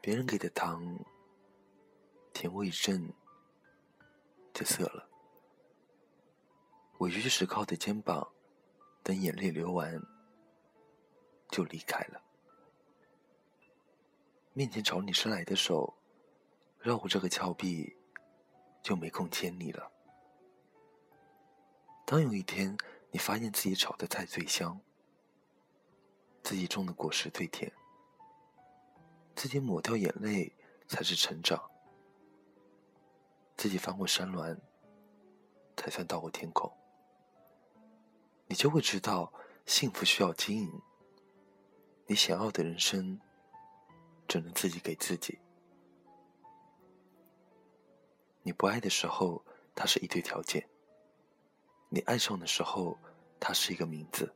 别人给的糖，甜味一阵就涩了。委屈时靠的肩膀，等眼泪流完，就离开了。面前朝你伸来的手，绕过这个峭壁，就没空牵你了。当有一天你发现自己炒的菜最香，自己种的果实最甜。自己抹掉眼泪才是成长，自己翻过山峦才算到过天空。你就会知道，幸福需要经营。你想要的人生，只能自己给自己。你不爱的时候，它是一堆条件；你爱上的时候，它是一个名字。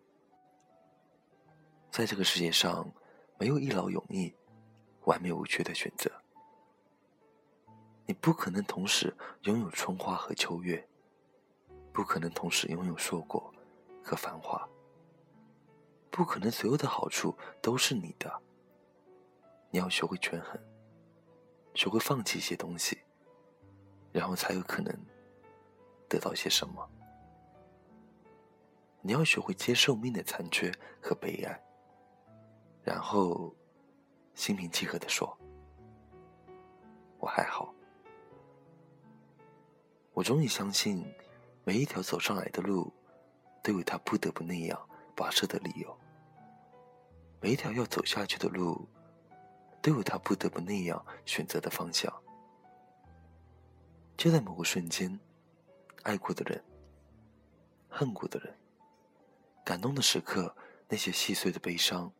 在这个世界上，没有一劳永逸。完美无缺的选择，你不可能同时拥有春花和秋月，不可能同时拥有硕果和繁华，不可能所有的好处都是你的。你要学会权衡，学会放弃一些东西，然后才有可能得到些什么。你要学会接受命的残缺和悲哀，然后。心平气和地说：“我还好。我终于相信，每一条走上来的路，都有他不得不那样跋涉的理由；每一条要走下去的路，都有他不得不那样选择的方向。就在某个瞬间，爱过的人、恨过的人、感动的时刻，那些细碎的悲伤、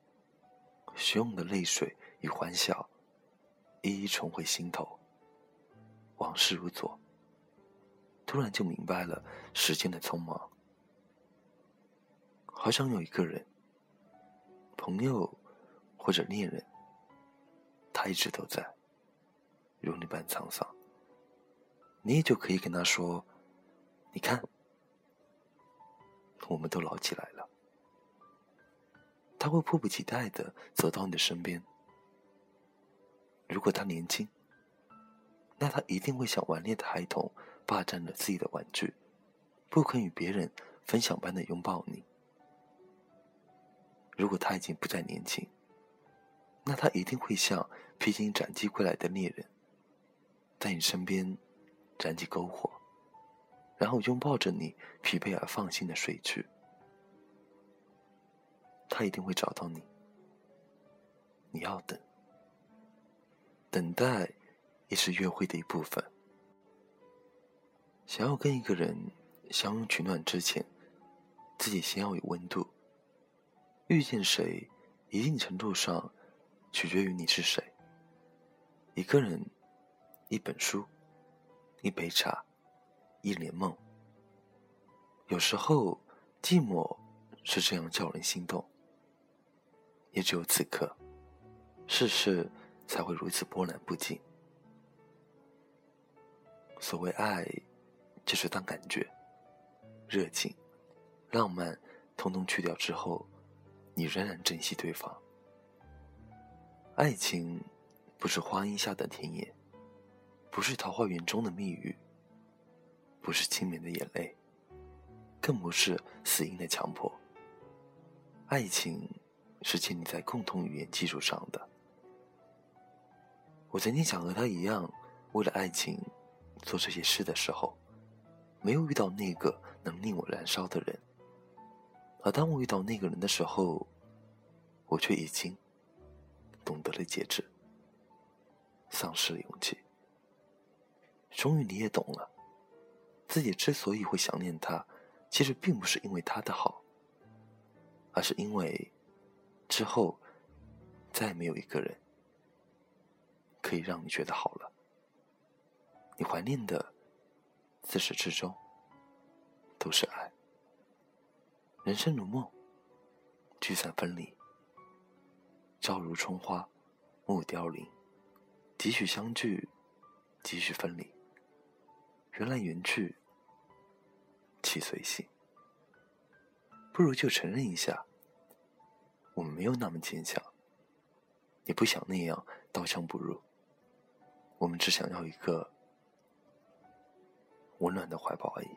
汹涌的泪水。”与欢笑，一一重回心头。往事如昨，突然就明白了时间的匆忙。好想有一个人，朋友或者恋人，他一直都在，如你般沧桑。你也就可以跟他说：“你看，我们都老起来了。”他会迫不及待的走到你的身边。如果他年轻，那他一定会像顽劣的孩童，霸占了自己的玩具，不肯与别人分享般的拥抱你。如果他已经不再年轻，那他一定会像披荆斩棘归来的猎人，在你身边燃起篝火，然后拥抱着你，疲惫而放心的睡去。他一定会找到你，你要等。等待也是约会的一部分。想要跟一个人相拥取暖之前，自己先要有温度。遇见谁，一定程度上取决于你是谁。一个人，一本书，一杯茶，一帘梦。有时候，寂寞是这样叫人心动。也只有此刻，世事。才会如此波澜不惊。所谓爱，就是当感觉、热情、浪漫通通去掉之后，你仍然珍惜对方。爱情不是花荫下的田野，不是桃花源中的蜜语，不是清绵的眼泪，更不是死硬的强迫。爱情是建立在共同语言基础上的。我曾经想和他一样，为了爱情做这些事的时候，没有遇到那个能令我燃烧的人。而当我遇到那个人的时候，我却已经懂得了节制，丧失了勇气。终于你也懂了，自己之所以会想念他，其实并不是因为他的好，而是因为之后再没有一个人。可以让你觉得好了。你怀念的，自始至终都是爱。人生如梦，聚散分离，朝如春花，暮凋零，几许相聚，几许分离。缘来缘去，气随性。不如就承认一下，我们没有那么坚强。你不想那样。刀枪不入。我们只想要一个温暖的怀抱而已。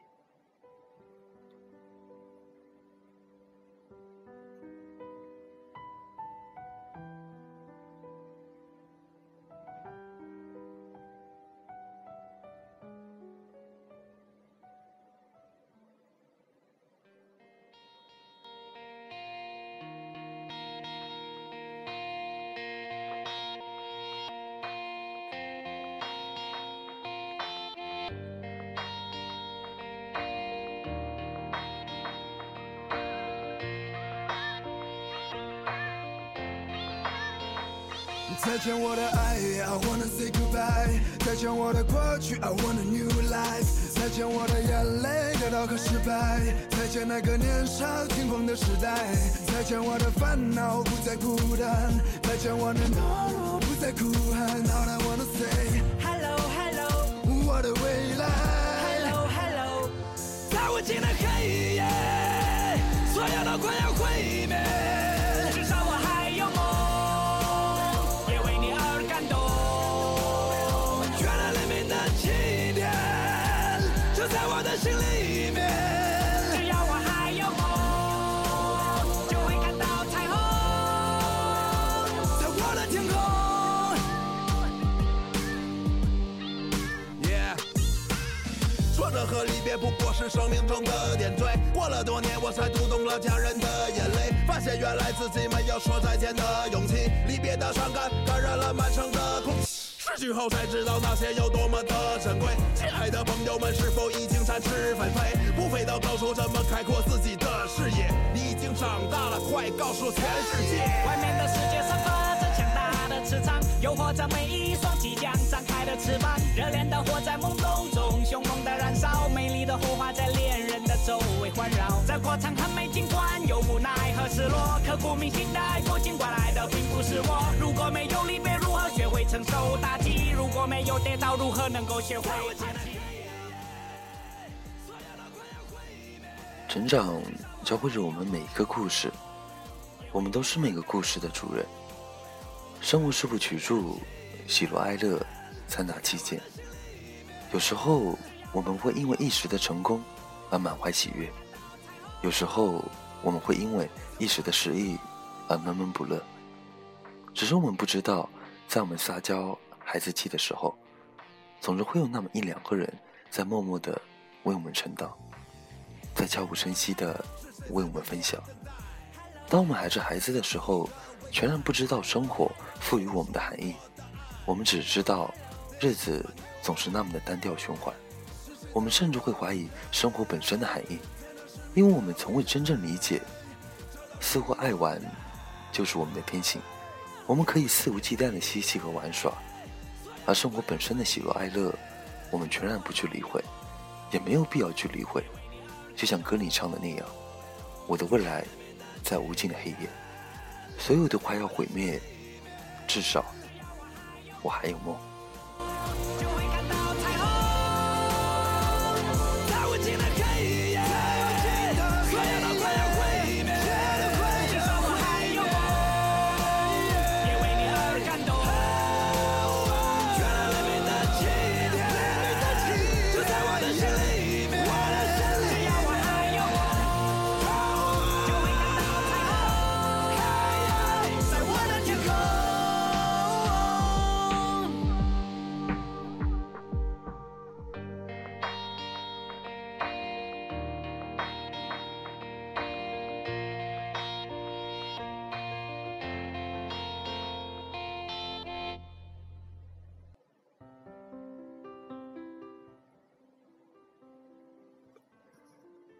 再见我的爱，I wanna say goodbye。再见我的过去，I want a new life。再见我的眼泪，跌倒和失败。再见那个年少轻狂的时代。再见我的烦恼，不再孤单。再见我的懦弱，不再哭喊。All I wanna say hello hello，我的未来。hello hello，在无尽的黑夜，所有都快要毁原来黎明的起点就在我的心里面。只要我还有梦，就会看到彩虹，在我的天空。耶，说着和离别不过是生命中的点缀。过了多年，我才读懂了家人的眼泪，发现原来自己没有说再见的勇气。离别的伤感感染了满城的空。去后才知道那些有多么的珍贵。亲爱的朋友们，是否已经展翅纷飞？不飞到高处，怎么开阔自己的视野？你已经长大了，快告诉全世界，外面的世界散发着强大的磁场，诱惑着每一双即将张开的翅膀。热恋的火在懵懂中凶猛的燃烧，美丽的火花在恋人环绕。这过程很美，尽管有无奈和失落，刻骨铭心的爱过，尽管来的并不是我。如果没有离别，如何学会承受打击？如果没有跌倒，如何能够学会爬起？成长教会着我们每一个故事，我们都是每个故事的主人。生活是部曲著，喜怒哀乐。参杂其间，有时候我们会因为一时的成功而满怀喜悦，有时候我们会因为一时的失意而闷闷不乐。只是我们不知道，在我们撒娇孩子气的时候，总是会有那么一两个人在默默的为我们撑挡，在悄无声息的为我们分享。当我们还是孩子的时候，全然不知道生活赋予我们的含义，我们只知道。日子总是那么的单调循环，我们甚至会怀疑生活本身的含义，因为我们从未真正理解，似乎爱玩就是我们的天性，我们可以肆无忌惮的嬉戏和玩耍，而生活本身的喜怒哀乐，我们全然不去理会，也没有必要去理会。就像歌里唱的那样，我的未来在无尽的黑夜，所有都快要毁灭，至少我还有梦。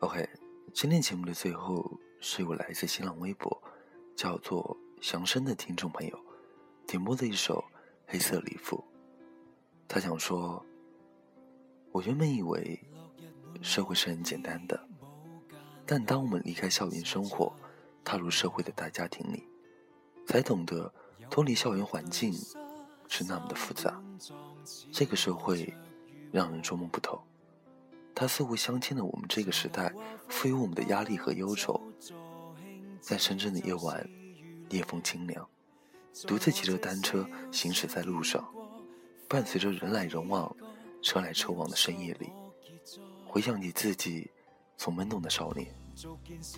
OK，今天节目的最后是由来自新浪微博叫做“祥生”的听众朋友点播的一首《黑色礼服》。他想说：“我原本以为社会是很简单的，但当我们离开校园生活，踏入社会的大家庭里，才懂得脱离校园环境是那么的复杂。这个社会让人捉摸不透。”它似乎镶嵌了我们这个时代赋予我们的压力和忧愁。在深圳的夜晚，夜风清凉，独自骑着单车行驶在路上，伴随着人来人往、车来车往的深夜里，回想起自己从懵懂的少年，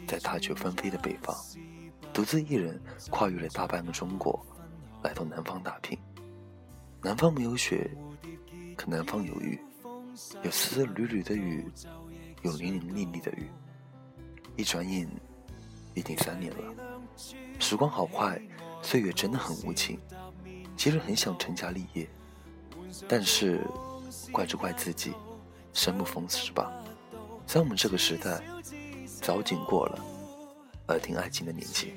在大雪纷飞的北方，独自一人跨越了大半个中国，来到南方打拼。南方没有雪，可南方有雨，有丝丝缕缕的雨，有淋淋沥沥的雨。一转眼，已经三年了，时光好快。岁月真的很无情，其实很想成家立业，但是怪就怪自己，生不逢时吧。在我们这个时代，早已经过了耳听爱情的年纪。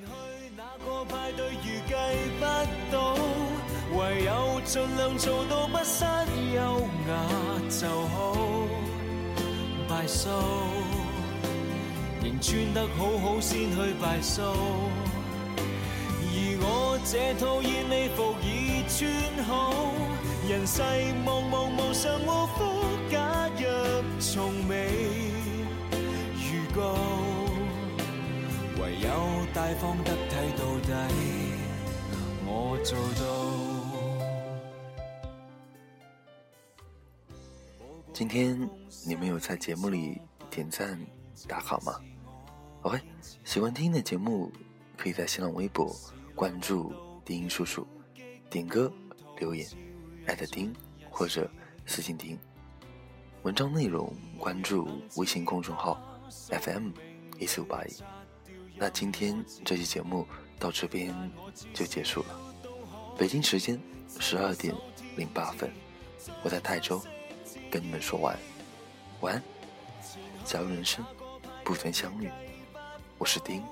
唯有尽量做到不失优雅就好，败数仍穿得好好先去败数。这套燕尾服已穿好，人世茫茫无常无福，假若从未预告，唯有大方得体到底，我做到。今天你们有在节目里点赞打卡吗？OK，喜欢听的节目可以在新浪微博。关注丁叔叔，点歌留言，艾特丁或者私信丁。文章内容关注微信公众号 FM 一四五八一。那今天这期节目到这边就结束了。北京时间十二点零八分，我在泰州跟你们说晚安晚安。假如人生不曾相遇，我是丁，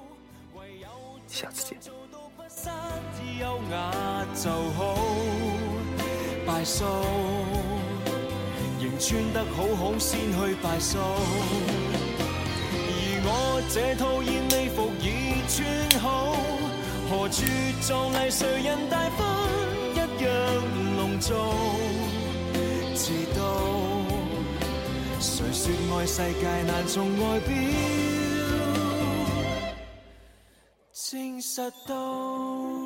下次见。失优雅就好，败数，仍穿得好好先去败数。而我这套燕尾服已穿好，何处壮丽谁人大方一样隆重？说爱世界难从外表？证实到。